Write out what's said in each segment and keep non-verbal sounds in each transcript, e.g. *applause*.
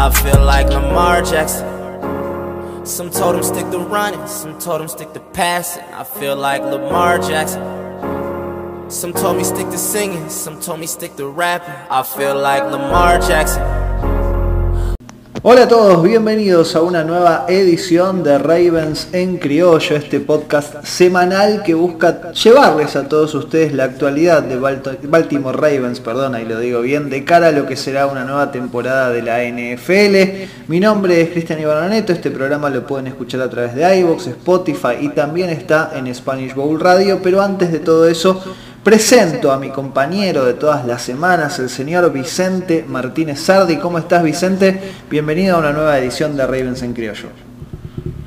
I feel like Lamar Jackson. Some told him stick to running, some told him stick to passing. I feel like Lamar Jackson. Some told me stick to singing, some told me stick to rapping. I feel like Lamar Jackson. Hola a todos, bienvenidos a una nueva edición de Ravens en Criollo, este podcast semanal que busca llevarles a todos ustedes la actualidad de Baltimore Ravens, perdón, ahí lo digo bien, de cara a lo que será una nueva temporada de la NFL. Mi nombre es Cristian Ibanoneto, este programa lo pueden escuchar a través de iVoox, Spotify y también está en Spanish Bowl Radio, pero antes de todo eso Presento a mi compañero de todas las semanas, el señor Vicente Martínez Sardi. ¿Cómo estás, Vicente? Bienvenido a una nueva edición de Ravens en Criollo.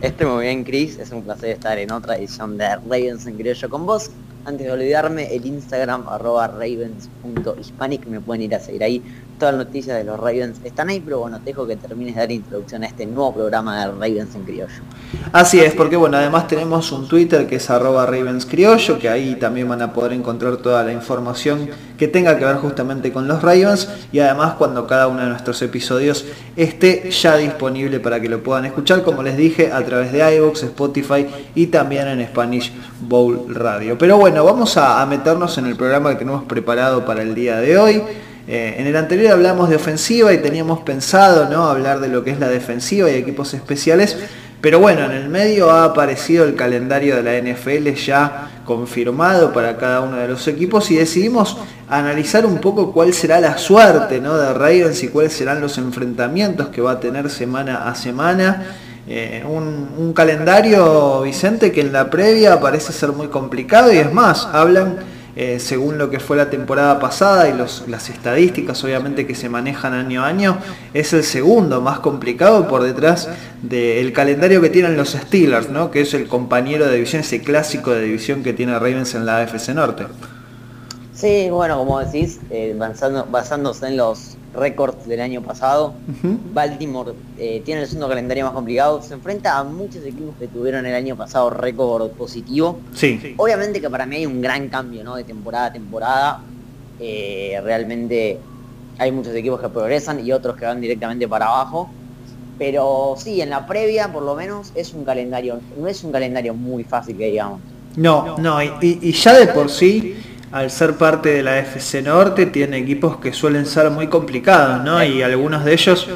Estoy muy bien, Chris. Es un placer estar en otra edición de Ravens en Criollo con vos. Antes de olvidarme, el Instagram arroba ravens.hispanic, me pueden ir a seguir ahí todas las noticias de los Ravens están ahí, pero bueno, te dejo que termines de dar introducción a este nuevo programa de Ravens en Criollo. Así es, porque bueno, además tenemos un Twitter que es arroba Ravens Criollo, que ahí también van a poder encontrar toda la información que tenga que ver justamente con los Ravens y además cuando cada uno de nuestros episodios esté ya disponible para que lo puedan escuchar, como les dije, a través de iVoox, Spotify y también en Spanish Bowl Radio. Pero bueno, vamos a meternos en el programa que tenemos preparado para el día de hoy. Eh, en el anterior hablamos de ofensiva y teníamos pensado ¿no? hablar de lo que es la defensiva y equipos especiales, pero bueno, en el medio ha aparecido el calendario de la NFL ya confirmado para cada uno de los equipos y decidimos analizar un poco cuál será la suerte ¿no? de Ravens y cuáles serán los enfrentamientos que va a tener semana a semana. Eh, un, un calendario, Vicente, que en la previa parece ser muy complicado y es más, hablan eh, según lo que fue la temporada pasada y las estadísticas obviamente que se manejan año a año, es el segundo más complicado por detrás del calendario que tienen los Steelers, ¿no? que es el compañero de división, ese clásico de división que tiene Ravens en la AFC Norte. Sí, bueno, como decís, eh, basándose en los récords del año pasado, Baltimore eh, tiene el segundo calendario más complicado, se enfrenta a muchos equipos que tuvieron el año pasado récord positivo. Sí. Obviamente que para mí hay un gran cambio ¿no? de temporada a temporada. Eh, realmente hay muchos equipos que progresan y otros que van directamente para abajo. Pero sí, en la previa por lo menos es un calendario, no es un calendario muy fácil que digamos. No, no, y ya de por sí al ser parte de la FC Norte, tiene equipos que suelen ser muy complicados, ¿no? Y algunos de ellos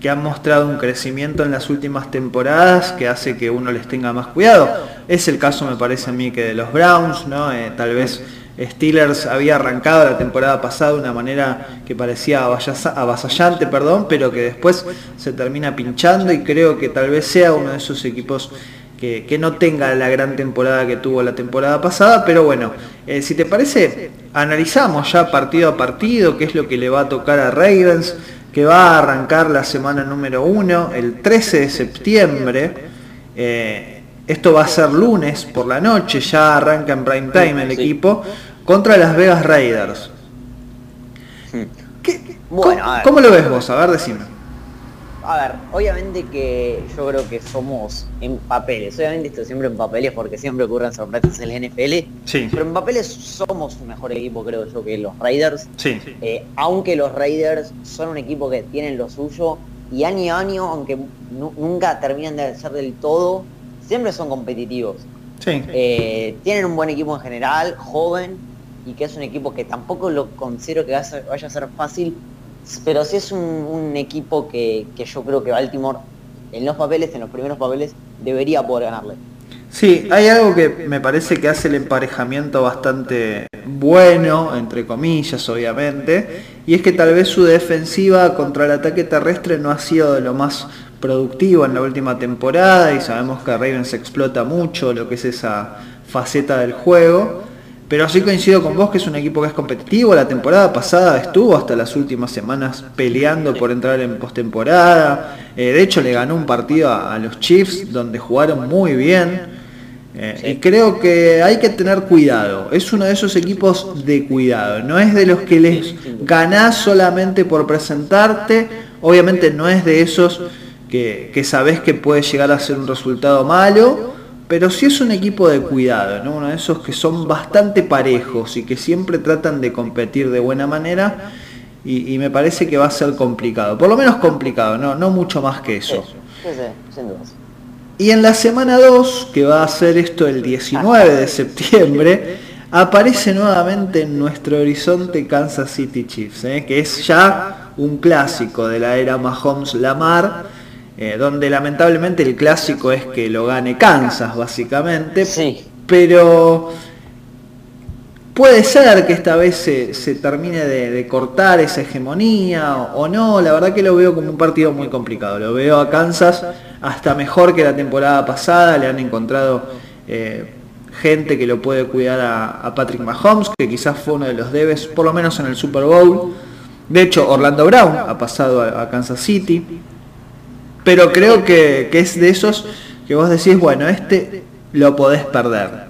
que han mostrado un crecimiento en las últimas temporadas que hace que uno les tenga más cuidado. Es el caso, me parece a mí, que de los Browns, ¿no? Eh, tal vez Steelers había arrancado la temporada pasada de una manera que parecía avasallante, perdón, pero que después se termina pinchando y creo que tal vez sea uno de esos equipos que, no tenga la gran temporada que tuvo la temporada pasada, pero bueno, eh, si te parece, analizamos ya partido a partido qué es lo que le va a tocar a Ravens, que va a arrancar la semana número uno, el 13 de septiembre. Eh, esto va a ser lunes por la noche, ya arranca en prime time el equipo, contra las Vegas Raiders. Hmm. ¿Cómo, lo ves vos? A ver, decime a ver, obviamente que yo creo que somos en papeles, obviamente esto siempre en papeles porque siempre ocurren sorpresas en la NFL, sí. pero en papeles somos un mejor equipo creo yo que los Raiders, sí. Eh, aunque los Raiders son un equipo que tienen lo suyo y año a año, aunque nunca terminan de ser del todo, siempre son competitivos. Sí. Eh, tienen un buen equipo en general, joven, y que es un equipo que tampoco lo considero que vaya a ser fácil pero sí es un, equipo que, yo creo que Baltimore, en los papeles, en los primeros papeles, debería poder ganarle. Sí, hay algo que me parece que hace el emparejamiento bastante bueno, entre comillas, obviamente, y es que tal vez su defensiva contra el ataque terrestre no ha sido de lo más productivo en la última temporada y sabemos que Ravens explota mucho lo que es esa faceta del juego. Pero sí coincido con vos que es un equipo que es competitivo. La temporada pasada estuvo hasta las últimas semanas peleando por entrar en postemporada. Eh, de hecho le ganó un partido a, los Chiefs donde jugaron muy bien. Eh, y creo que hay que tener cuidado. Es uno de esos equipos de cuidado. No es de los que les ganás solamente por presentarte. Obviamente no es de esos que, que sabés que puede llegar a ser un resultado malo pero sí es un equipo de cuidado, ¿no? uno de esos que son bastante parejos y que siempre tratan de competir de buena manera. y, me parece que va a ser complicado. Por lo menos complicado, no, no mucho más que eso. Y en la semana 2, que va a ser esto el 19 de septiembre, aparece nuevamente en nuestro horizonte Kansas City Chiefs, ¿eh? que es ya un clásico de la era Mahomes-Lamar, eh, donde lamentablemente el clásico es que lo gane Kansas, básicamente. Sí. Pero puede ser que esta vez se, termine de, cortar esa hegemonía o, no, la verdad que lo veo como un partido muy complicado. Lo veo a Kansas hasta mejor que la temporada pasada, le han encontrado... Eh, gente que lo puede cuidar a, Patrick Mahomes, que quizás fue uno de los debes, por lo menos en el Super Bowl. De hecho, Orlando Brown ha pasado a, Kansas City. Pero creo que, es de esos que vos decís, bueno, este lo podés perder.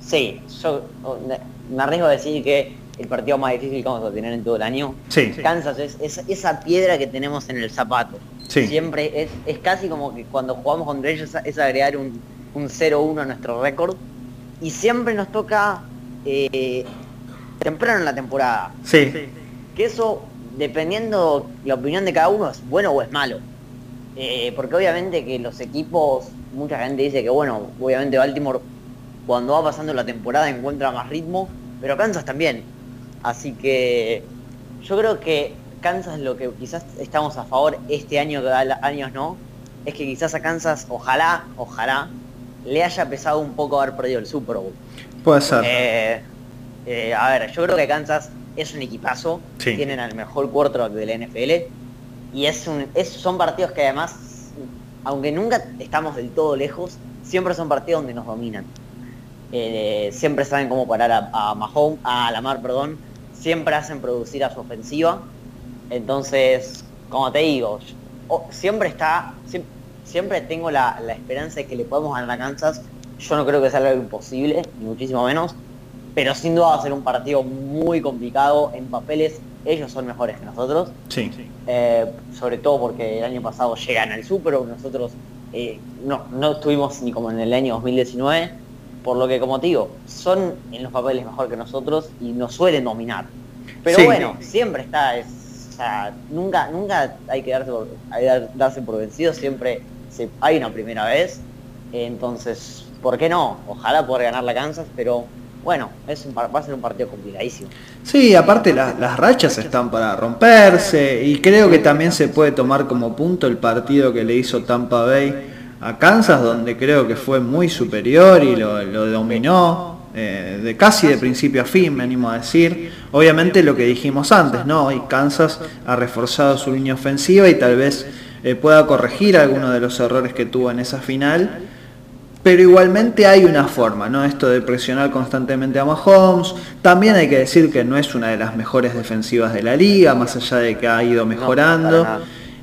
Sí, yo me arriesgo a decir que el partido más difícil que vamos a tener en todo el año. Sí. Kansas es, esa piedra que tenemos en el zapato. Siempre es, es casi como que cuando jugamos contra ellos es agregar un, un 0-1 a nuestro récord. Y siempre nos toca eh, temprano en la temporada. Sí. Que eso, dependiendo la opinión de cada uno, es bueno o es malo. Eh, porque obviamente que los equipos, mucha gente dice que bueno, obviamente Baltimore cuando va pasando la temporada encuentra más ritmo, pero Kansas también. Así que yo creo que Kansas lo que quizás estamos a favor este año, que años no, es que quizás a Kansas, ojalá, ojalá, le haya pesado un poco haber perdido el Super Bowl. Puede ser. Eh, eh, a ver, yo creo que Kansas es un equipazo, tienen al mejor quarterback de la NFL y es son partidos que además, aunque nunca estamos del todo lejos, siempre son partidos donde nos dominan. Eh, siempre saben cómo parar a, a Mahomes, a Lamar, perdón, siempre hacen producir a su ofensiva. Entonces, como te digo, siempre está, siempre tengo la, esperanza de que le podemos ganar a Kansas. Yo no creo que sea algo imposible, ni muchísimo menos. Pero sin duda va a ser un partido muy complicado. En papeles ellos son mejores que nosotros. Sí. Eh, sobre todo porque el año pasado llegan al Super, nosotros eh, no, no estuvimos ni como en el año 2019. Por lo que, como te digo, son en los papeles mejor que nosotros y nos suelen dominar. Pero bueno, siempre está, es, o sea, nunca, nunca hay que darse por, hay darse por vencido, siempre hay una primera vez, entonces, ¿por qué no? Ojalá poder ganar la Kansas, pero bueno, es un, va a ser un partido complicadísimo. Sí, aparte las rachas están para romperse y creo que también se puede tomar como punto el partido que le hizo Tampa Bay a Kansas, donde creo que fue muy superior y lo, dominó. Eh, de casi de principio a fin, me animo a decir. Obviamente lo que dijimos antes, ¿no? Hoy Kansas ha reforzado su línea ofensiva y tal vez eh, pueda corregir algunos de los errores que tuvo en esa final. Pero igualmente hay una forma, ¿no? Esto de presionar constantemente a Mahomes. También hay que decir que no es una de las mejores defensivas de la liga, más allá de que ha ido mejorando.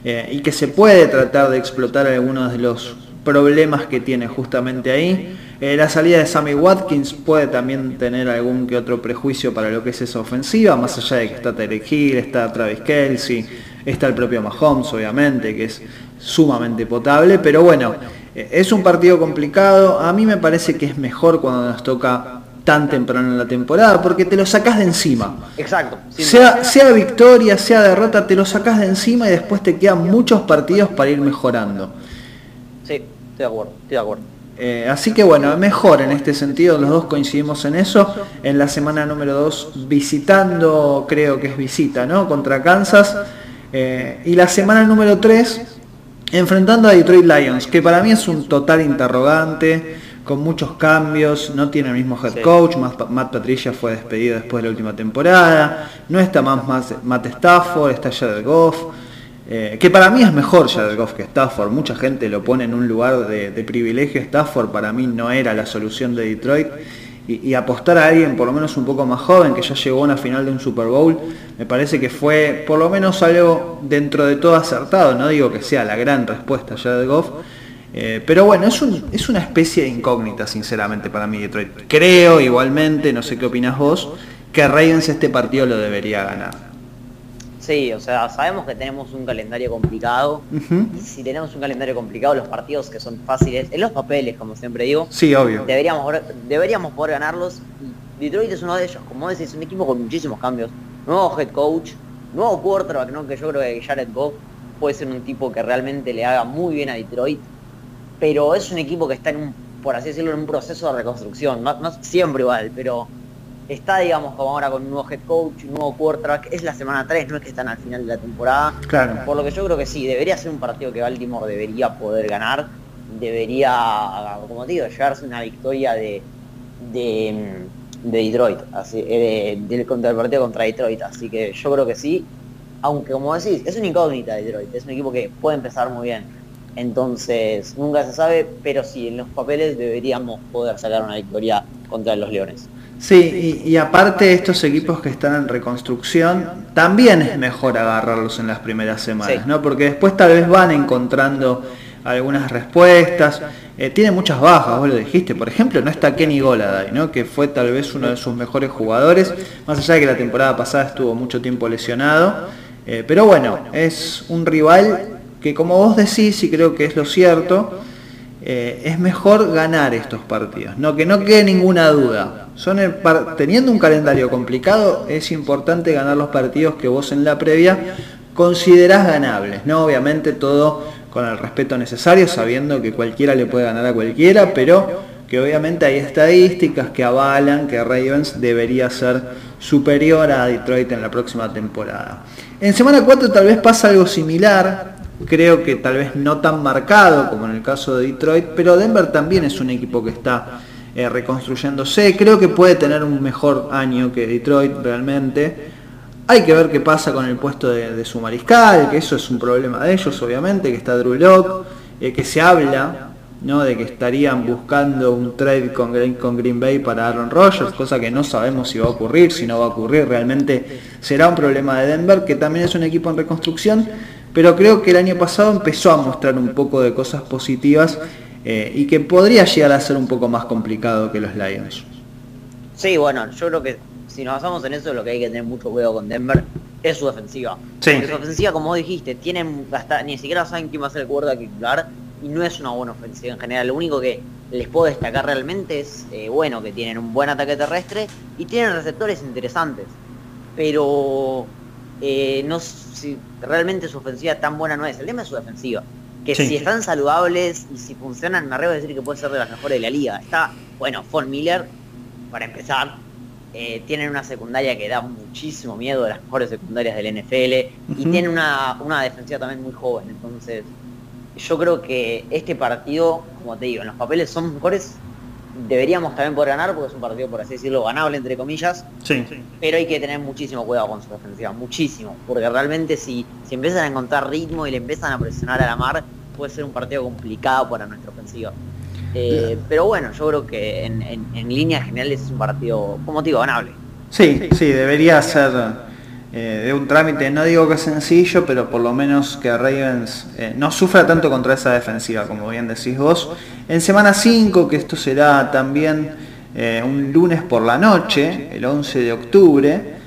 Eh, y que se puede tratar de explotar algunos de los problemas que tiene justamente ahí. Eh, la salida de Sammy Watkins puede también tener algún que otro prejuicio para lo que es esa ofensiva, más allá de que está Tarek Hill, está Travis Kelsey, Está el propio Mahomes, obviamente, que es sumamente potable, pero bueno, es un partido complicado. A mí me parece que es mejor cuando nos toca tan temprano en la temporada, porque te lo sacás de encima. Exacto. Sea, sea victoria, sea derrota, te lo sacás de encima y después te quedan muchos partidos para ir mejorando. Sí, estoy de acuerdo, estoy de acuerdo. Eh, así que bueno, mejor en este sentido, los dos coincidimos en eso. En la semana número 2, visitando, creo que es visita, ¿no? Contra Kansas. Eh, y la semana número 3, enfrentando a Detroit Lions, que para mí es un total interrogante, con muchos cambios, no tiene el mismo head coach, Matt, Patricia fue despedido después de la última temporada, no está más, Matt Stafford, está Jared Goff, eh, que para mí es mejor Jared Goff que Stafford, mucha gente lo pone en un lugar de, de privilegio, Stafford para mí no era la solución de Detroit, y, apostar a alguien por lo menos un poco más joven que ya llegó a una final de un Super Bowl, me parece que fue por lo menos algo dentro de todo acertado, no digo que sea la gran respuesta ya de Goff, eh, pero bueno, es, un, es una especie de incógnita sinceramente para mí Detroit. Creo igualmente, no sé qué opinas vos, que Ravens este partido lo debería ganar. Sí, o sea, sabemos que tenemos un calendario complicado. Y si tenemos un calendario complicado, los partidos que son fáciles, en los papeles, como siempre digo, sí, obvio. Deberíamos, deberíamos poder ganarlos. Detroit es uno de ellos, como decís, es un equipo con muchísimos cambios. nuevo head coach, nuevo quarterback, ¿no? que yo creo que Jared Goff puede ser un tipo que realmente le haga muy bien a Detroit, pero es un equipo que está en un, por así decirlo, en un proceso de reconstrucción, no, no siempre igual, pero está, digamos, como ahora con un nuevo head coach, un nuevo quarterback, es la semana 3, no es que están al final de la temporada. Claro. Por lo que yo creo que sí, debería ser un partido que Baltimore debería poder ganar, debería, como te digo, llevarse una victoria de, de, de Detroit, así, eh, del, contra el partido contra Detroit, así que yo creo que sí, aunque como decís, es una incógnita Detroit, es un equipo que puede empezar muy bien. Entonces, nunca se sabe, pero sí, en los papeles deberíamos poder sacar una victoria contra los Leones. Sí, y, y, aparte estos equipos que están en reconstrucción, también es mejor agarrarlos en las primeras semanas, Sí. ¿no? Porque después tal vez van encontrando algunas respuestas. Eh, tiene muchas bajas, vos lo dijiste. Por ejemplo, no está Kenny Goladay, ¿no? Que fue tal vez uno de sus mejores jugadores, más allá de que la temporada pasada estuvo mucho tiempo lesionado. Eh, pero bueno, es un rival que como vos decís, y creo que es lo cierto, eh, es mejor ganar estos partidos, no que no quede ninguna duda. Son teniendo un calendario complicado, es importante ganar los partidos que vos en la previa considerás ganables, ¿no? Obviamente todo con el respeto necesario, sabiendo que cualquiera le puede ganar a cualquiera, pero que obviamente hay estadísticas que avalan que Ravens debería ser superior a Detroit en la próxima temporada. En semana 4 tal vez pasa algo similar, creo que tal vez no tan marcado como en el caso de Detroit, pero Denver también es un equipo que está eh, reconstruyéndose, creo que puede tener un mejor año que Detroit realmente. Hay que ver qué pasa con el puesto de, su mariscal, que eso es un problema de ellos, obviamente, que está Drew Lock, eh, que se habla ¿no? de que estarían buscando un trade con Green, con Green Bay para Aaron Rodgers, cosa que no sabemos si va a ocurrir, si no va a ocurrir, realmente será un problema de Denver, que también es un equipo en reconstrucción, pero creo que el año pasado empezó a mostrar un poco de cosas positivas eh, y que podría llegar a ser un poco más complicado que los Lions. Sí, bueno, yo creo que si nos basamos en eso, lo que hay que tener mucho cuidado con Denver es su defensiva. Sí. Porque su ofensiva, como vos dijiste, tienen hasta, ni siquiera saben quién va a ser el quarterback titular y no es una buena ofensiva en general. Lo único que les puedo destacar realmente es, eh, bueno, que tienen un buen ataque terrestre y tienen receptores interesantes. Pero eh, no si realmente su ofensiva tan buena no es. El tema es su defensiva. Que Sí. si están saludables y si funcionan, me arriesgo a decir que puede ser de las mejores de la liga. Está, bueno, Von Miller, para empezar, eh, tienen una secundaria que da muchísimo miedo de las mejores secundarias del NFL y Ujú. tienen una, una defensiva también muy joven. Entonces, yo creo que este partido, como te digo, en los papeles son mejores. Deberíamos también poder ganar porque es un partido, por así decirlo, ganable, entre comillas. Sí. Pero hay que tener muchísimo cuidado con su defensiva, muchísimo. Porque realmente si, si empiezan a encontrar ritmo y le empiezan a presionar a la mar, puede ser un partido complicado para nuestra ofensiva. Eh, pero bueno, yo creo que en, en, en líneas generales es un partido, como te digo, ganable. Sí, sí, debería ser eh, de un trámite, no digo que sencillo, pero por lo menos que Ravens eh, no sufra tanto contra esa defensiva, como bien decís vos. En semana 5, que esto será también eh, un lunes por la noche, el 11 de octubre,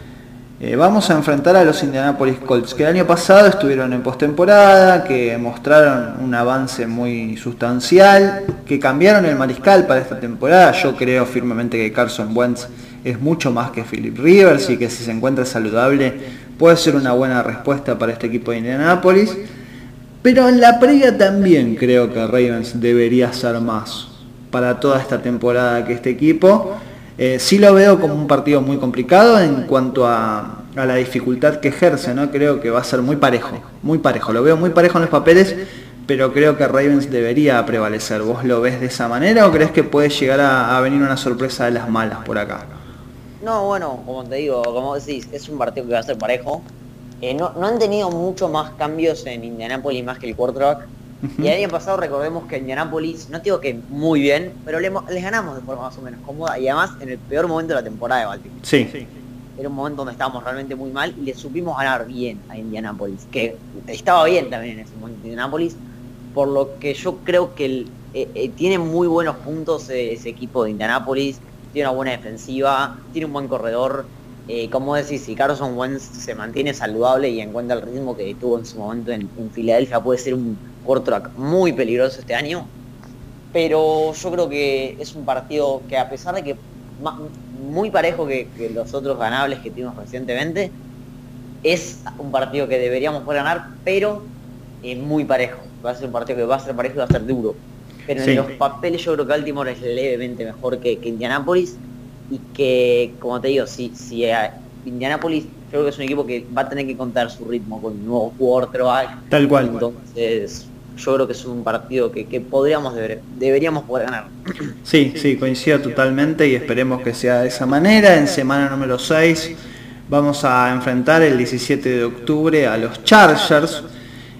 vamos a enfrentar a los Indianapolis Colts, que el año pasado estuvieron en postemporada, que mostraron un avance muy sustancial, que cambiaron el mariscal para esta temporada. Yo creo firmemente que Carson Wentz es mucho más que Philip Rivers y que si se encuentra saludable puede ser una buena respuesta para este equipo de Indianapolis. Pero en la previa también creo que Ravens debería ser más para toda esta temporada que este equipo. Eh, sí lo veo como un partido muy complicado en cuanto a, a la dificultad que ejerce, ¿no? Creo que va a ser muy parejo, muy parejo. Lo veo muy parejo en los papeles, pero creo que Ravens debería prevalecer. ¿Vos lo ves de esa manera o crees que puede llegar a, a venir una sorpresa de las malas por acá? No, bueno, como te digo, como decís, es un partido que va a ser parejo. Eh, no, no han tenido mucho más cambios en Indianapolis más que el quarterback. Y el año pasado recordemos que Indianapolis, no te digo que muy bien, pero le les ganamos de forma más o menos cómoda y además en el peor momento de la temporada de Baltimore. Sí, Era un momento donde estábamos realmente muy mal y le supimos ganar bien a Indianapolis, que estaba bien también en ese momento Indianapolis, por lo que yo creo que el- eh, eh, tiene muy buenos puntos eh, ese equipo de Indianapolis, tiene una buena defensiva, tiene un buen corredor. Eh, como decís, si Carson Wentz se mantiene saludable y encuentra el ritmo que tuvo en su momento en, Filadelfia, puede ser un quarterback muy peligroso este año. Pero yo creo que es un partido que a pesar de que ma- muy parejo que, los otros ganables que tuvimos recientemente, es un partido que deberíamos poder ganar, pero es muy parejo. Va a ser un partido que va a ser parejo y va a ser duro. Pero en los papeles yo creo que Baltimore es levemente mejor que, que Indianapolis y que, como te digo, si, si Indianapolis yo creo que es un equipo que va a tener que contar su ritmo con un nuevo quarterback. Tal cual. Entonces, yo creo que es un partido que, podríamos deberíamos poder ganar. Sí, sí, coincido totalmente y esperemos que sea de esa manera. En semana número 6 vamos a enfrentar el 17 de octubre a los Chargers.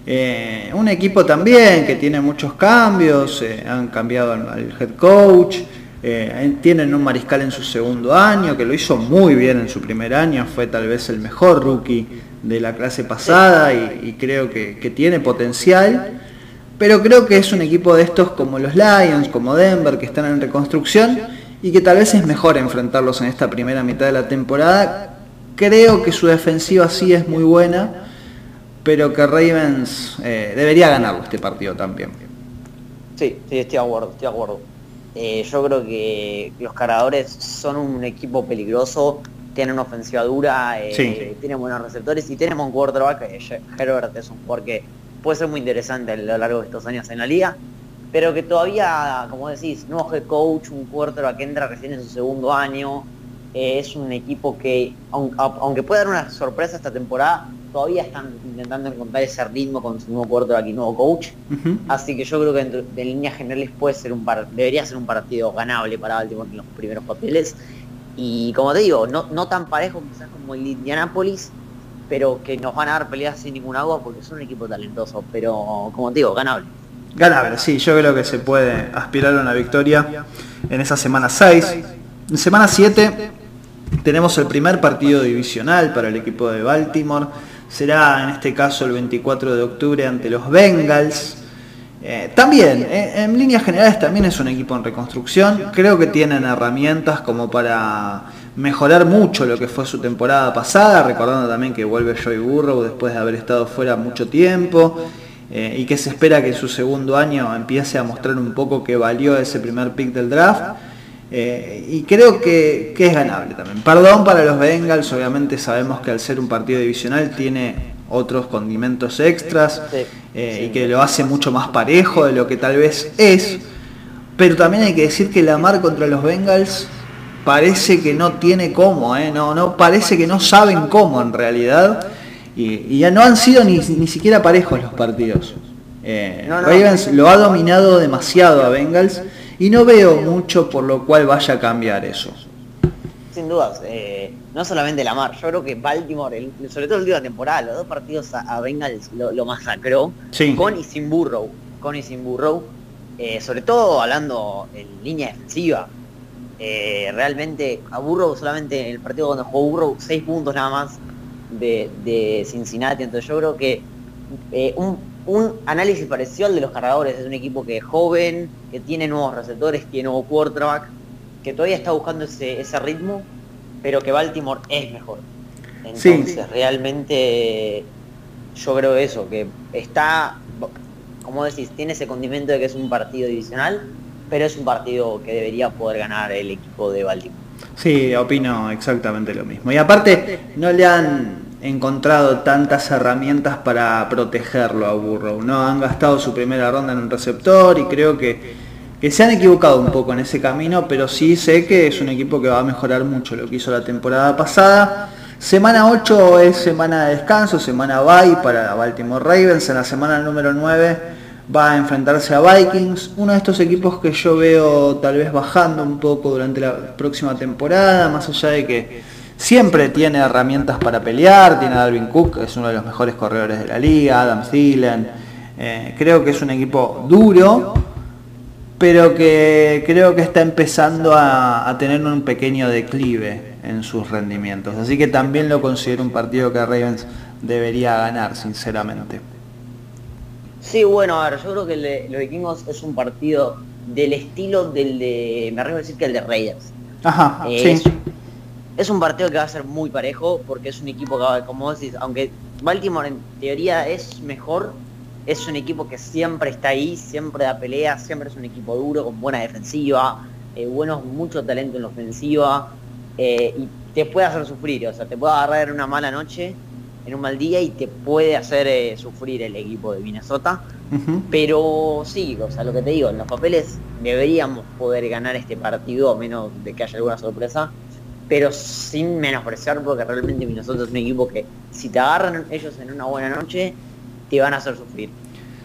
Eh, un equipo también que tiene muchos cambios, eh, han cambiado al head coach, eh, tienen un mariscal en su segundo año, que lo hizo muy bien en su primer año, fue tal vez el mejor rookie de la clase pasada y, creo que, que, tiene potencial. Pero creo que es un equipo de estos como los Lions, como Denver, que están en reconstrucción y que tal vez es mejor enfrentarlos en esta primera mitad de la temporada. Creo que su defensiva sí es muy buena, pero que Ravens eh, debería ganarlo este partido también. Sí, sí, estoy de acuerdo, estoy de acuerdo. Eh, yo creo que los cargadores son un equipo peligroso, tienen una ofensiva dura, eh, tienen buenos receptores y tenemos un quarterback, Herbert es un jugador que puede ser muy interesante a lo largo de estos años en la liga, pero que todavía, como decís, no head coach, un quarterback que entra recién en su segundo año, eh, es un equipo que, aunque puede dar una sorpresa esta temporada, todavía están intentando encontrar ese ritmo con su nuevo quarterback y nuevo coach. Así que yo creo que en, líneas generales puede ser un debería ser un partido ganable para Baltimore en los primeros papeles. Y como te digo, no, no tan parejo quizás como el Indianapolis, pero que nos van a dar peleas sin ningún agua porque son un equipo talentoso, pero como te digo, ganable. Ganable, sí, yo creo que se puede aspirar a una victoria en esa semana 6. En semana 7 tenemos el primer partido divisional para el equipo de Baltimore. Será en este caso el 24 de octubre ante los Bengals. Eh, también, eh, en líneas generales también es un equipo en reconstrucción. Creo que tienen herramientas como para mejorar mucho lo que fue su temporada pasada, recordando también que vuelve Joy Burrow después de haber estado fuera mucho tiempo eh, y que se espera que en su segundo año empiece a mostrar un poco que valió ese primer pick del draft. Eh, y creo que, es ganable también. Perdón para los Bengals, obviamente sabemos que al ser un partido divisional tiene otros condimentos extras eh, y que lo hace mucho más parejo de lo que tal vez es. Pero también hay que decir que la mar contra los Bengals parece que no tiene cómo, ¿eh? no, no parece que no saben cómo en realidad. Y, ya no han sido ni, ni, siquiera parejos los partidos. Ravens lo ha dominado demasiado a Bengals y no veo mucho por lo cual vaya a cambiar eso. Sin dudas, eh, no solamente la mar, yo creo que Baltimore, sobre todo el día de temporada, los dos partidos a, Bengals lo, masacró, con y sin Burrow, con y sin Burrow, eh, sobre todo hablando en línea defensiva, eh, realmente a Burrow solamente en el partido cuando jugó Burrow, 6 puntos nada más de, Cincinnati. Entonces yo creo que eh, un, análisis parecido al de los cargadores. Es un equipo que es joven, que tiene nuevos receptores, tiene nuevo quarterback, que todavía está buscando ese, ritmo, pero que Baltimore es mejor. Entonces realmente yo creo eso, que está, como decís, tiene ese condimento de que es un partido divisional, pero es un partido que debería poder ganar el equipo de Baltimore. Sí, opino exactamente lo mismo. Y aparte, no le han encontrado tantas herramientas para protegerlo a Burrow. No han gastado su primera ronda en un receptor y creo que, que se han equivocado un poco en ese camino, pero sí sé que es un equipo que va a mejorar mucho lo que hizo la temporada pasada. Semana 8 es semana de descanso, semana bye para Baltimore Ravens. En la semana número 9 va a enfrentarse a Vikings, uno de estos equipos que yo veo tal vez bajando un poco durante la próxima temporada, más allá de que siempre tiene herramientas para pelear, tiene a Dalvin Cook, es uno de los mejores corredores de la liga, Adam Thielen, eh, creo que es un equipo duro, pero que creo que está empezando a, a tener un pequeño declive en sus rendimientos, así que también lo considero un partido que Ravens debería ganar, sinceramente. Sí, bueno, a ver, yo creo que el de los vikingos es un partido del estilo del de, me arriesgo a decir que el de Raiders. Ajá, eh, sí. Es, un partido que va a ser muy parejo porque es un equipo que, como decís, aunque Baltimore en teoría es mejor, es un equipo que siempre está ahí, siempre da pelea, siempre es un equipo duro, con buena defensiva, eh, buenos, mucho talento en la ofensiva, eh, y te puede hacer sufrir, o sea, te puede agarrar una mala noche en un mal día y te puede hacer eh, sufrir el equipo de Minnesota. Pero sí, o sea, lo que te digo, en los papeles deberíamos poder ganar este partido, a menos de que haya alguna sorpresa, pero sin menospreciar porque realmente Minnesota es un equipo que si te agarran ellos en una buena noche, te van a hacer sufrir.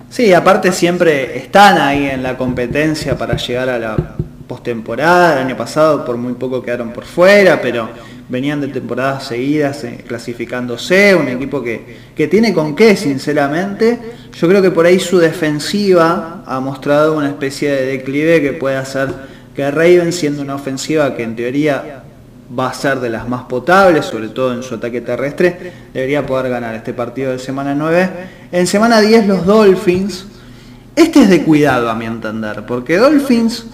Sí, aparte siempre están ahí en la competencia para llegar a la postemporada. El año pasado por muy poco quedaron por fuera, pero venían de temporadas seguidas eh, clasificándose, un equipo que, que, tiene con qué, sinceramente. Yo creo que por ahí su defensiva ha mostrado una especie de declive que puede hacer que Raven, siendo una ofensiva que en teoría va a ser de las más potables, sobre todo en su ataque terrestre, debería poder ganar este partido de semana 9. En semana 10 los Dolphins, este es de cuidado a mi entender, porque Dolphins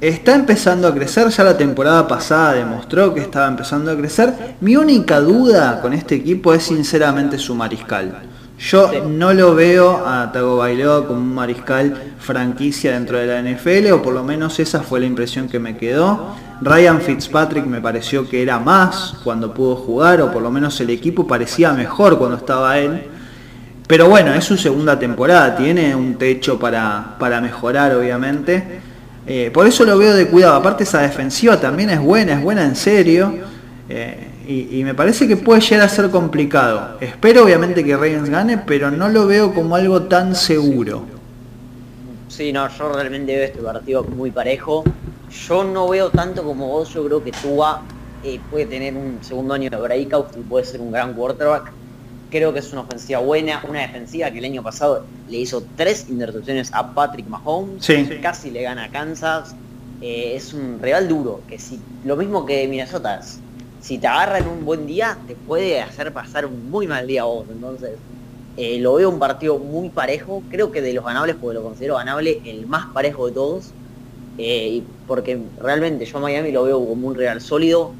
está empezando a crecer, ya la temporada pasada demostró que estaba empezando a crecer. Mi única duda con este equipo es sinceramente su mariscal. Yo no lo veo a Tagovailoa como un mariscal franquicia dentro de la NFL, o por lo menos esa fue la impresión que me quedó. Ryan Fitzpatrick me pareció que era más cuando pudo jugar, o por lo menos el equipo parecía mejor cuando estaba él. Pero bueno, es su segunda temporada, tiene un techo para, para mejorar obviamente. Eh, por eso lo veo de cuidado. Aparte esa defensiva también es buena, es buena en serio. Eh, y, me parece que puede llegar a ser complicado. Espero obviamente que Ravens gane, pero no lo veo como algo tan seguro. Sí, no, yo realmente veo este partido muy parejo. Yo no veo tanto como vos, yo creo que Tua eh, puede tener un segundo año de breakout y puede ser un gran quarterback Creo que es una ofensiva buena, una defensiva que el año pasado le hizo tres intercepciones a Patrick Mahomes, casi le gana a Kansas. Eh, es un rival duro, que si lo mismo que Minnesota, si te agarra en un buen día, te puede hacer pasar un muy mal día a vos. Entonces, eh, lo veo un partido muy parejo, creo que de los ganables, porque lo considero ganable, el más parejo de todos. Eh, porque realmente yo a Miami lo veo como un real sólido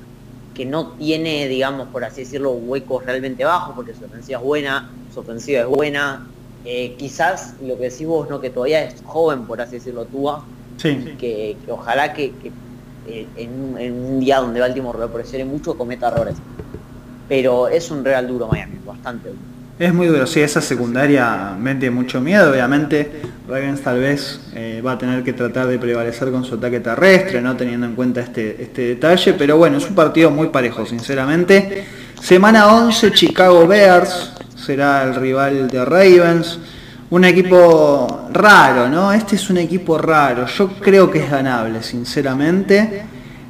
que no tiene, digamos, por así decirlo, huecos realmente bajos, porque su ofensiva es buena, su ofensiva es buena. Eh, quizás lo que decís vos, ¿no? que todavía es joven, por así decirlo, Tua, que, ojalá que, eh, en, un día donde Baltimore lo presione mucho cometa errores. Pero es un real duro Miami, bastante duro. Es muy duro, sí, esa secundaria mete mucho miedo, obviamente Ravens tal vez eh, va a tener que tratar de prevalecer con su ataque terrestre, no teniendo en cuenta este, este detalle, pero bueno, es un partido muy parejo, sinceramente. Semana 11, Chicago Bears será el rival de Ravens. Un equipo raro, ¿no? Este es un equipo raro, yo creo que es ganable, sinceramente.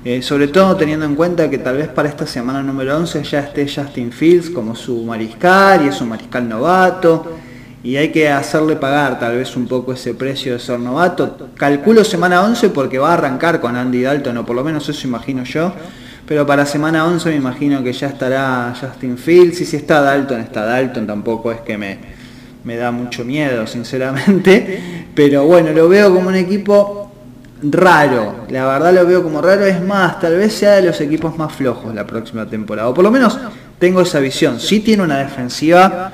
Eh, sobre todo teniendo en cuenta que tal vez para esta semana número 11 ya esté Justin Fields como su mariscal y es un mariscal novato y hay que hacerle pagar tal vez un poco ese precio de ser novato. Calculo semana 11 porque va a arrancar con Andy Dalton, o por lo menos eso imagino yo. Pero para semana 11 me imagino que ya estará Justin Fields. Y si está Dalton, está Dalton. Tampoco es que me, me da mucho miedo, sinceramente. Pero bueno, lo veo como un equipo raro. La verdad lo veo como raro. Es más, tal vez sea de los equipos más flojos la próxima temporada. O por lo menos tengo esa visión. Sí tiene una defensiva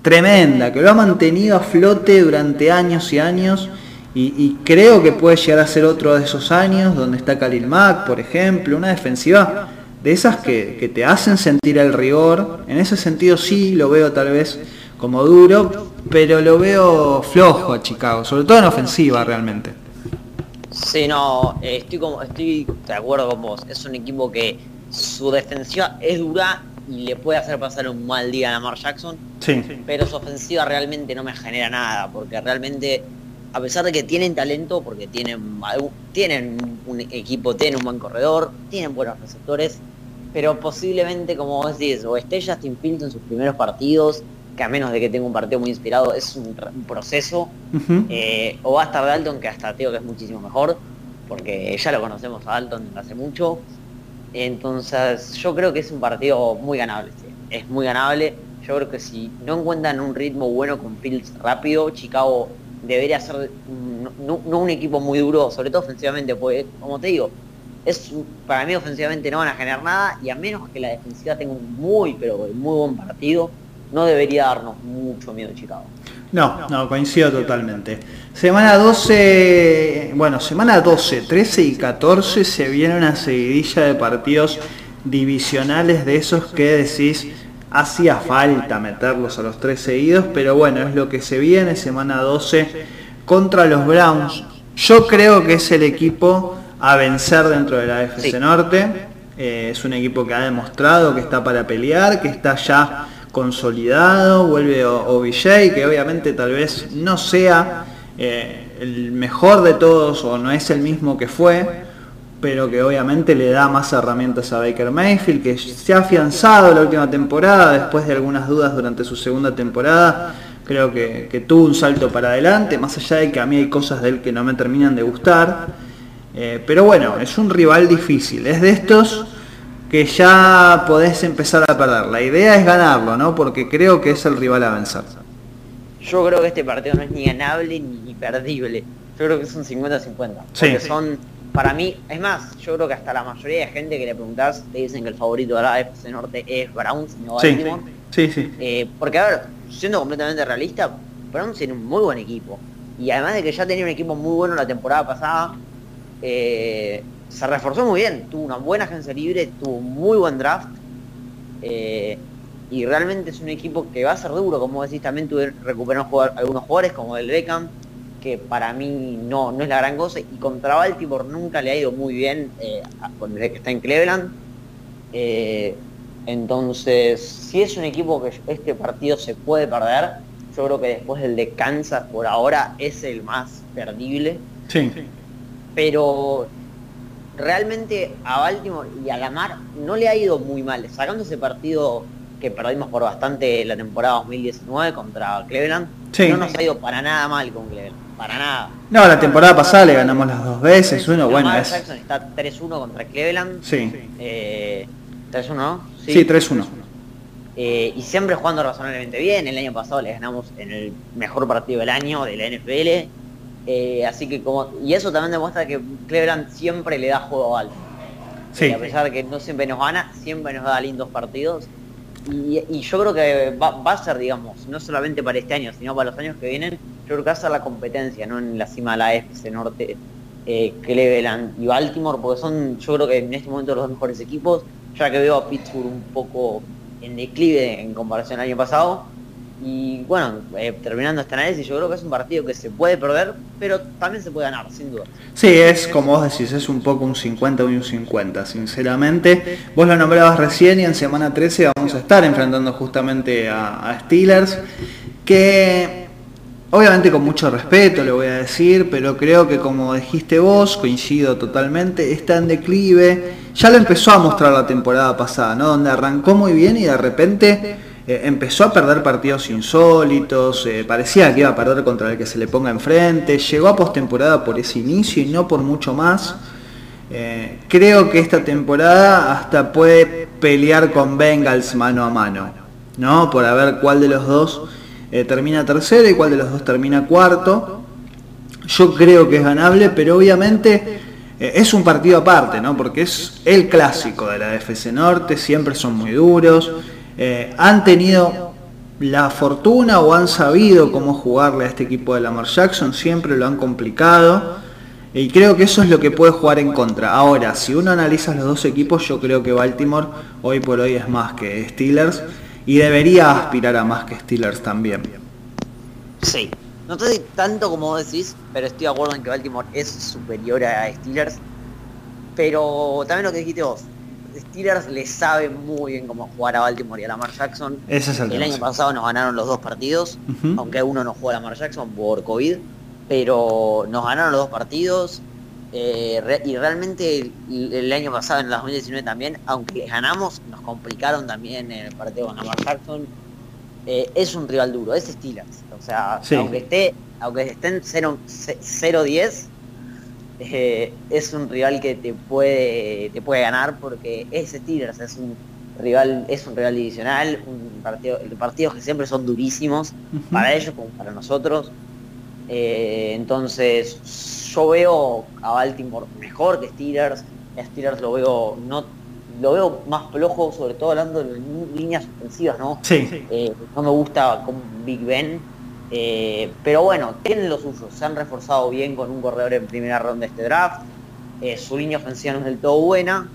tremenda, que lo ha mantenido a flote durante años y años. Y, creo que puede llegar a ser otro de esos años donde está Khalil Mack, por ejemplo, una defensiva de esas que, que te hacen sentir el rigor. En ese sentido sí lo veo tal vez como duro, pero lo veo flojo a Chicago, sobre todo en ofensiva realmente. Sí, no, eh, estoy, como, estoy de acuerdo con vos. Es un equipo que su defensiva es dura y le puede hacer pasar un mal día a Lamar Jackson. Sí. Pero su ofensiva realmente no me genera nada, porque realmente, a pesar de que tienen talento, porque tienen, tienen un equipo, tienen un buen corredor, tienen buenos receptores, pero posiblemente, como vos decís, o esté Justin Fields en sus primeros partidos, que a menos de que tenga un partido muy inspirado es un, proceso, eh, o va a estar Dalton, que hasta Teo que es muchísimo mejor, porque ya lo conocemos a Dalton hace mucho. Entonces yo creo que es un partido muy ganable, es muy ganable. Yo creo que si no encuentran un ritmo bueno con Fields rápido, Chicago debería ser no, un equipo muy duro, sobre todo ofensivamente, porque como te digo, es para mí ofensivamente no van a generar nada y a menos que la defensiva tenga un muy pero muy buen partido, no debería darnos mucho miedo Chicago. No, no, coincido totalmente. Semana 12, bueno, semana 12, 13 y 14 se viene una seguidilla de partidos divisionales de esos que decís hacía falta meterlos a los tres seguidos, pero bueno, es lo que se viene, semana 12 contra los Browns. Yo creo que es el equipo a vencer dentro de la FC Norte. Eh, es un equipo que ha demostrado que está para pelear, que está ya consolidado, vuelve OBJ, que obviamente tal vez no sea eh, el mejor de todos o no es el mismo que fue, pero que obviamente le da más herramientas a Baker Mayfield, que se ha afianzado la última temporada, después de algunas dudas durante su segunda temporada, creo que, tuvo un salto para adelante, más allá de que a mí hay cosas de él que no me terminan de gustar, eh, pero bueno, es un rival difícil, es de estos que ya podés empezar a perder. La idea es ganarlo, ¿no? Porque creo que es el rival a vencer. Yo creo que este partido no es ni ganable ni perdible. Yo creo que es un 50-50. Porque son, para mí, es más, yo creo que hasta la mayoría de gente que le preguntás te dicen que el favorito de la FC Norte es Browns, no Baltimore. Sí, sí. Eh, porque, a ver, siendo completamente realista, Browns tiene un muy buen equipo. Y además de que ya tenía un equipo muy bueno la temporada pasada, eh, se reforzó muy bien, tuvo una buena agencia libre, tuvo muy buen draft. Eh, y realmente es un equipo que va a ser duro, como decís, también tuve recuperar algunos jugadores como el Beckham, que para mí no, no es la gran cosa, y contra Baltimore nunca le ha ido muy bien eh, desde que está en Cleveland. Eh, entonces, si es un equipo que este partido se puede perder, yo creo que después del de Kansas por ahora es el más perdible. Sí. Pero realmente a Baltimore y a Lamar no le ha ido muy mal. Sacando ese partido que perdimos por bastante la temporada 2019 contra Cleveland, no nos ha ido para nada mal con Cleveland, para nada. No, la temporada pasada le ganamos las dos veces, uno bueno es... Jackson está 3-1 contra Cleveland. Sí. Eh, 3-1, ¿no? Sí, 3-1. Eh, y siempre jugando razonablemente bien. El año pasado le ganamos en el mejor partido del año de la NFL. Eh, así que como. Y eso también demuestra que Cleveland siempre le da juego alto. Sí. Eh, a pesar de que no siempre nos gana, siempre nos da lindos partidos. Y, yo creo que va, a ser, digamos, no solamente para este año, sino para los años que vienen, yo creo que va a ser la competencia, ¿no? En la cima de la FC Norte, eh, Cleveland y Baltimore, porque son, yo creo que en este momento los dos mejores equipos, ya que veo a Pittsburgh un poco en declive en comparación al año pasado. Y bueno, eh, terminando este análisis, yo creo que es un partido que se puede perder, pero también se puede ganar, sin duda. Sí, es como vos decís, es un poco un 50 y un 50, sinceramente. Vos lo nombrabas recién y en semana 13 vamos a estar enfrentando justamente a, Steelers, que obviamente con mucho respeto le voy a decir, pero creo que como dijiste vos, coincido totalmente, está en declive. Ya lo empezó a mostrar la temporada pasada, ¿no? Donde arrancó muy bien y de repente eh, empezó a perder partidos insólitos, eh, parecía que iba a perder contra el que se le ponga enfrente, llegó a postemporada por ese inicio y no por mucho más. Eh, creo que esta temporada hasta puede pelear con Bengals mano a mano, ¿no? Por a ver cuál de los dos termina tercero y cuál de los dos termina cuarto. Yo creo que es ganable, pero obviamente es un partido aparte, ¿no? Porque es el clásico de la FC Norte, siempre son muy duros. Eh, han tenido la fortuna o han sabido cómo jugarle a este equipo de Lamar Jackson, siempre lo han complicado. Y creo que eso es lo que puede jugar en contra. Ahora, si uno analiza los dos equipos, yo creo que Baltimore hoy por hoy es más que Steelers y debería aspirar a más que Steelers también. Sí, no estoy tanto como decís, pero estoy de acuerdo en que Baltimore es superior a Steelers. Pero también lo que dijiste vos, Steelers le sabe muy bien cómo jugar a Baltimore y a Lamar Jackson. el, año pasado nos ganaron los dos partidos, aunque uno no jugó a Lamar Jackson por COVID, pero nos ganaron los dos partidos. Eh, y realmente el, año pasado, en el 2019 también, aunque ganamos, nos complicaron también en el partido con Lamar Jackson. Eh, es un rival duro, es Steelers. O sea, aunque esté, aunque estén 0-10, eh, *laughs* es un rival que te puede, te puede ganar porque es Steelers, es un rival, es un rival divisional, un partido, partidos que siempre son durísimos para ellos como para nosotros. Eh, entonces yo veo a Baltimore mejor que Steelers, a Steelers lo veo no lo veo más flojo, sobre todo hablando de líneas ofensivas, ¿no? Eh, no me gusta con Big Ben eh, pero bueno, tienen los usos, se han reforzado bien con un corredor en primera ronda este draft. Eh, su línea ofensiva no es del todo buena.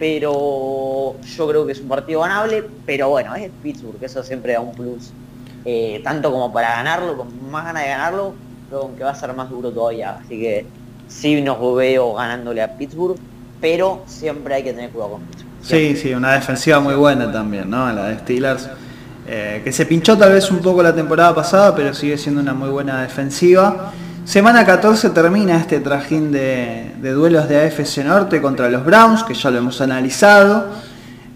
pero yo creo que es un partido ganable, pero bueno, es Pittsburgh, eso siempre da un plus, eh, tanto como para ganarlo, con más ganas de ganarlo, pero aunque va a ser más duro todavía, así que sí nos veo ganándole a Pittsburgh, pero siempre hay que tener cuidado con Pittsburgh. Sí, sí, una defensiva muy buena también, ¿no? La de Steelers, eh, que se pinchó tal vez un poco la temporada pasada, pero sigue siendo una muy buena defensiva. Semana 14 termina este trajín de, duelos de AFC Norte contra los Browns, que ya lo hemos analizado.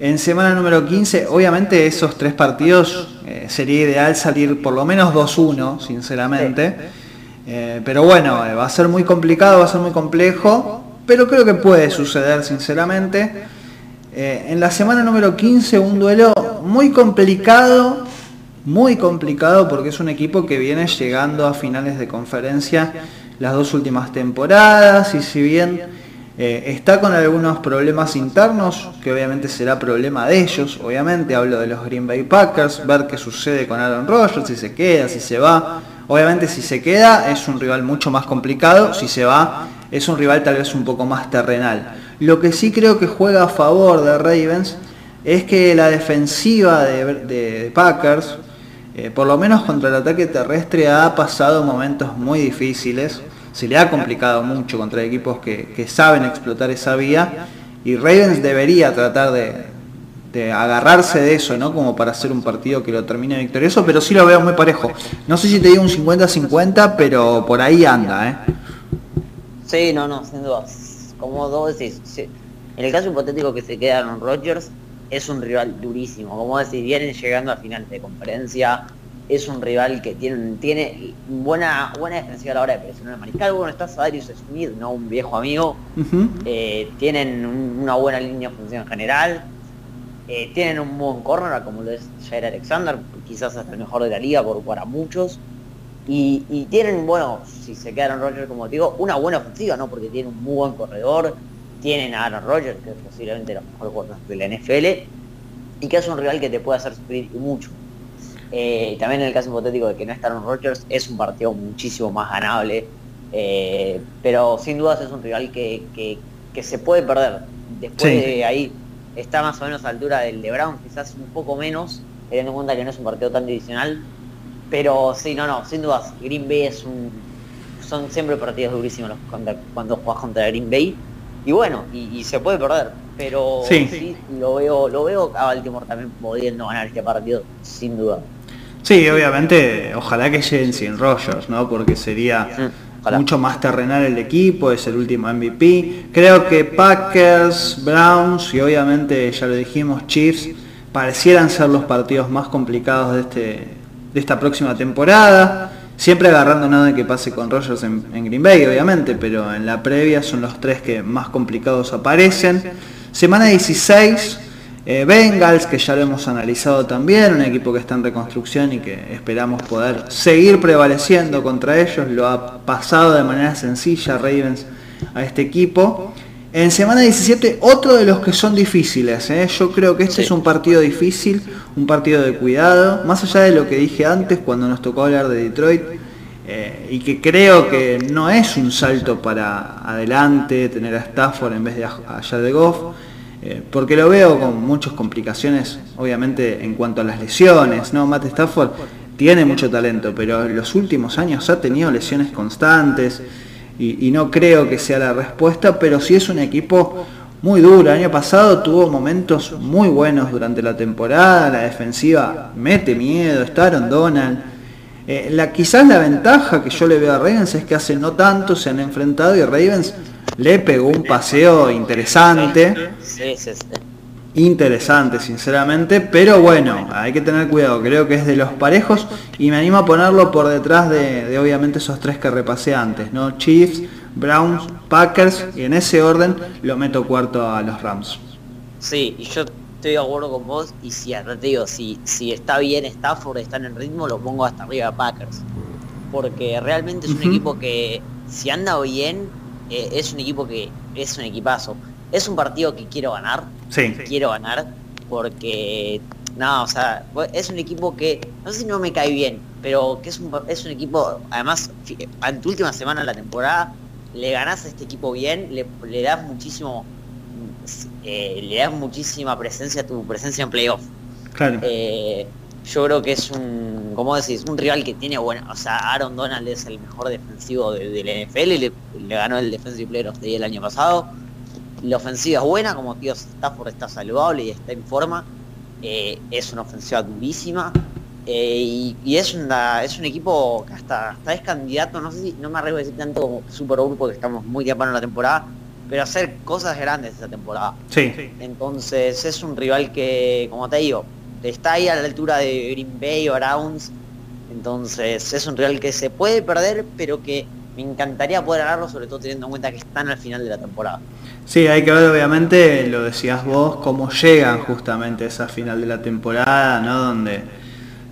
En semana número 15, obviamente esos tres partidos eh, sería ideal salir por lo menos 2-1, sinceramente. Eh, pero bueno, va a ser muy complicado, va a ser muy complejo, pero creo que puede suceder, sinceramente. En la semana número 15, un duelo muy complicado, muy complicado porque es un equipo que viene llegando a finales de conferencia las dos últimas temporadas y si bien eh, está con algunos problemas internos, que obviamente será problema de ellos, obviamente hablo de los Green Bay Packers, ver qué sucede con Aaron Rodgers, si se queda, si se va. Obviamente si se queda es un rival mucho más complicado, si se va es un rival tal vez un poco más terrenal. Lo que sí creo que juega a favor de Ravens es que la defensiva de Packers, eh, por lo menos contra el ataque terrestre ha pasado momentos muy difíciles, se le ha complicado mucho contra equipos que, saben explotar esa vía y Ravens debería tratar de, agarrarse de eso, ¿no? Como para hacer un partido que lo termine victorioso, pero sí lo veo muy parejo. No sé si te digo un 50-50, pero por ahí anda, ¿eh? Sí, no, no, sin duda. Como dos decís, en el caso hipotético que se quedan Rodgers, es un rival durísimo. Como decís, vienen llegando a final de conferencia. Es un rival que tiene, tiene buena, buena defensiva a la hora de presionar el mariscal. Bueno, está Sadarius Smith, no un viejo amigo. Eh, tienen una buena línea de función general. Eh, tienen un buen corner como lo es Jair Alexander, quizás hasta el mejor de la liga por, para muchos. Y, tienen, bueno, si se quedaron Rogers como digo, una buena ofensiva, ¿no? Porque tienen un muy buen corredor, tienen a Aaron Rodgers, que es posiblemente los mejores jugadores de la NFL, y que es un rival que te puede hacer sufrir mucho. Eh, también en el caso hipotético de que no está Aaron Rodgers, es un partido muchísimo más ganable, eh, pero sin dudas es un rival que, se puede perder. Después de ahí está más o menos a altura del de Brown, quizás un poco menos, teniendo en cuenta que no es un partido tan divisional, pero sí, no, no, sin dudas, Green Bay es un... Son siempre partidos durísimos cuando juegas contra Green Bay y bueno, y, se puede perder, pero sí. lo veo, lo veo a Baltimore también pudiendo ganar este partido, sin duda. Sí, obviamente, ojalá que lleguen sin Rogers, ¿no? Porque sería mm, mucho más terrenal el equipo, es el último MVP. Creo que Packers, Browns y obviamente, ya lo dijimos, Chiefs, parecieran ser los partidos más complicados de, este, de esta próxima temporada. Siempre agarrando nada que pase con Rogers en, Green Bay, obviamente, pero en la previa son los tres que más complicados aparecen. Semana 16, eh, Bengals, que ya lo hemos analizado también, un equipo que está en reconstrucción y que esperamos poder seguir prevaleciendo contra ellos. Lo ha pasado de manera sencilla Ravens a este equipo. En semana 17, otro de los que son difíciles. ¿eh? Yo creo que este es un partido difícil, un partido de cuidado. Más allá de lo que dije antes cuando nos tocó hablar de Detroit, eh, y que creo que no es un salto para adelante tener a Stafford en vez de allá de Goff, eh, porque lo veo con muchas complicaciones, obviamente en cuanto a las lesiones. ¿no? Matt Stafford tiene mucho talento, pero en los últimos años ha tenido lesiones constantes y, no creo que sea la respuesta, pero sí es un equipo muy duro. El año pasado tuvo momentos muy buenos durante la temporada, la defensiva mete miedo, está Donald. Eh, la, quizás la ventaja que yo le veo a Ravens es que hace no tanto se han enfrentado y Ravens le pegó un paseo interesante interesante, sinceramente, pero bueno, hay que tener cuidado, creo que es de los parejos y me animo a ponerlo por detrás de, obviamente esos tres que repasé antes, ¿no? Chiefs, Browns, Packers y en ese orden lo meto cuarto a los Rams. Sí, y yo estoy de acuerdo con vos y si te digo, si, si está bien Stafford, está en el ritmo, lo pongo hasta arriba a Packers. Porque realmente es un equipo que si anda bien, eh, es un equipo que es un equipazo. Es un partido que quiero ganar. Sí. Quiero ganar porque, no, o sea, es un equipo que, no sé si no me cae bien, pero que es un, es un equipo, además, en tu última semana de la temporada, le ganás a este equipo bien, le, le das muchísimo, eh, le da muchísima presencia a tu presencia en playoff. Claro. Eh, yo creo que es un, como decís, un rival que tiene buena, o sea, Aaron Donald es el mejor defensivo del NFL y le, ganó el Defensive Player of the Year el año pasado. La ofensiva es buena, como tío Stafford está saludable y está en forma. Eh, es una ofensiva durísima. Eh, y, es, una, es un equipo que hasta, hasta es candidato, no sé si, no me arriesgo a decir tanto como Super Bowl porque estamos muy temprano en la temporada, pero hacer cosas grandes esta temporada. Sí. Entonces es un rival que, como te digo, está ahí a la altura de Green Bay o Browns. Entonces es un rival que se puede perder, pero que me encantaría poder ganarlo, sobre todo teniendo en cuenta que están al final de la temporada. Sí, hay que ver obviamente, lo decías vos, cómo llegan justamente a esa final de la temporada, ¿no? Donde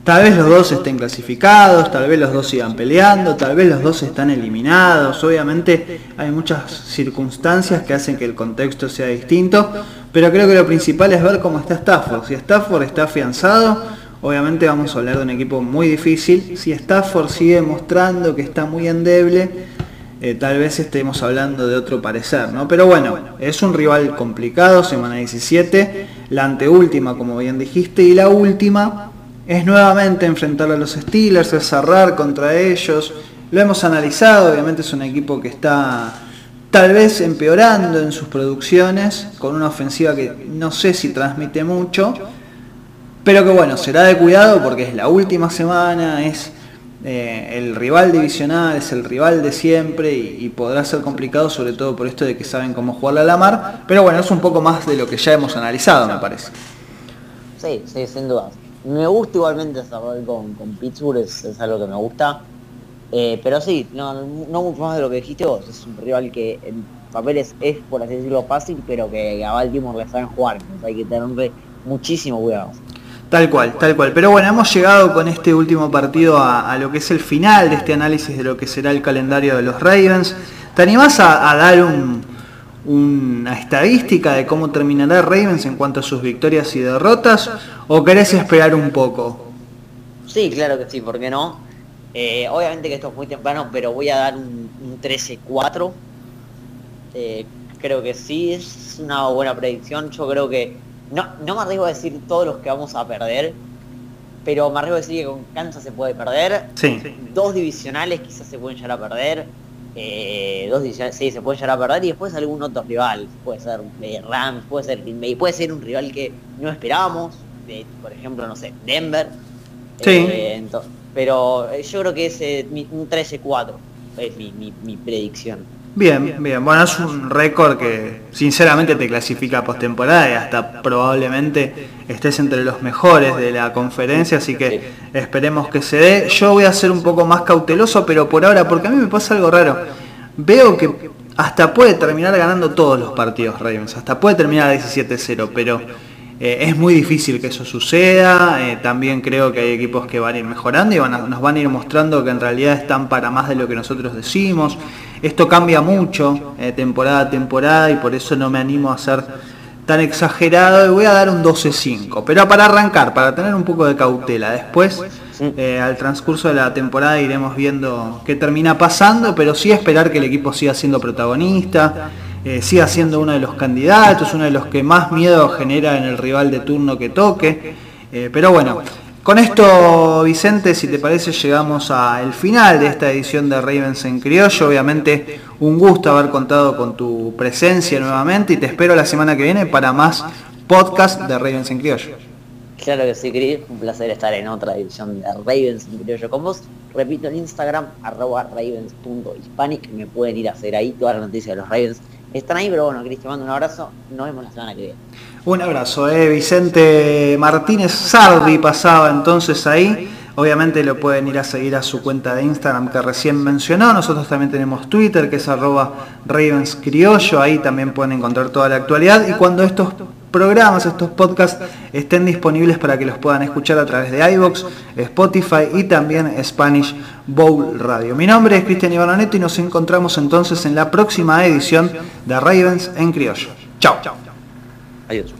tal vez los dos estén clasificados, tal vez los dos sigan peleando, tal vez los dos están eliminados. Obviamente hay muchas circunstancias que hacen que el contexto sea distinto, pero creo que lo principal es ver cómo está Stafford. Si Stafford está afianzado, obviamente vamos a hablar de un equipo muy difícil. Si Stafford sigue mostrando que está muy endeble, eh, tal vez estemos hablando de otro parecer, ¿no? Pero bueno, es un rival complicado, semana 17, la anteúltima, como bien dijiste, y la última es nuevamente enfrentar a los Steelers, es cerrar contra ellos. Lo hemos analizado, obviamente es un equipo que está tal vez empeorando en sus producciones, con una ofensiva que no sé si transmite mucho, pero que bueno, será de cuidado porque es la última semana, es eh, el rival divisional, es el rival de siempre y, podrá ser complicado sobre todo por esto de que saben cómo jugar a la mar, pero bueno, es un poco más de lo que ya hemos analizado, me parece. Sí, sí, sin duda. Me gusta igualmente cerrar con, con Pittsburgh, es, algo que me gusta. Eh, pero sí, no, no mucho más de lo que dijiste vos. Es un rival que en papeles es, por así decirlo, fácil, pero que a Baltimore le saben jugar. hay que tenerle muchísimo cuidado. Tal cual, tal cual. Pero bueno, hemos llegado con este último partido a, lo que es el final de este análisis de lo que será el calendario de los Ravens. ¿Te animás a, dar una estadística de cómo terminará Ravens en cuanto a sus victorias y derrotas? ¿O querés esperar un poco? Sí, claro que sí, ¿por qué no? Eh, obviamente que esto es muy temprano, pero voy a dar un, 13-4. Eh, creo que sí, es una buena predicción. Yo creo que... No, no me arriesgo a decir todos los que vamos a perder, pero me arriesgo a decir que con Kansas se puede perder. Dos divisionales quizás se pueden llegar a perder. Eh, dos divisionales, sí, se pueden llegar a perder y después algún otro rival. Puede ser Rams, puede ser Green Bay, puede ser un rival que no esperábamos. por ejemplo, no sé, Denver. Sí. Pero eh, yo creo que es eh, un 13-4, es mi, predicción. Bien, bien. Bueno, es un récord que sinceramente te clasifica postemporada y hasta probablemente estés entre los mejores de la conferencia, así que esperemos que se dé. Yo voy a ser un poco más cauteloso, pero por ahora, porque a mí me pasa algo raro. Veo que hasta puede terminar ganando todos los partidos Ravens, hasta puede terminar 17-0, pero eh, es muy difícil que eso suceda, eh, también creo que hay equipos que van a ir mejorando y nos van a ir mostrando que en realidad están para más de lo que nosotros decimos. Esto cambia mucho eh, temporada a temporada y por eso no me animo a ser tan exagerado y voy a dar un 12-5. Pero para arrancar, para tener un poco de cautela, después al transcurso de la temporada iremos viendo qué termina pasando, pero sí esperar que el equipo siga siendo protagonista eh, siga siendo uno de los candidatos, uno de los que más miedo genera en el rival de turno que toque. Eh, pero bueno, con esto, Vicente, si te parece, llegamos al final de esta edición de Ravens en Criollo. Obviamente, un gusto haber contado con tu presencia nuevamente y te espero la semana que viene para más podcast de Ravens en Criollo. Claro que sí, Chris. Un placer estar en otra edición de Ravens en Criollo con vos. Repito, en Instagram, arroba ravens.hispanic. Me pueden ir a hacer ahí todas las noticias de los Ravens están ahí, pero bueno, Cris, mando un abrazo. Nos vemos la semana que viene. Un abrazo, eh. Vicente Martínez Sardi pasaba entonces ahí. Obviamente lo pueden ir a seguir a su cuenta de Instagram que recién mencionó. Nosotros también tenemos Twitter que es arroba Ravens Criollo. Ahí también pueden encontrar toda la actualidad. Y cuando estos programas, estos podcasts estén disponibles para que los puedan escuchar a través de iVoox, Spotify y también Spanish Bowl Radio. Mi nombre es Cristian Ivanoneto y nos encontramos entonces en la próxima edición de Ravens en Criollo. Chao. Adiós.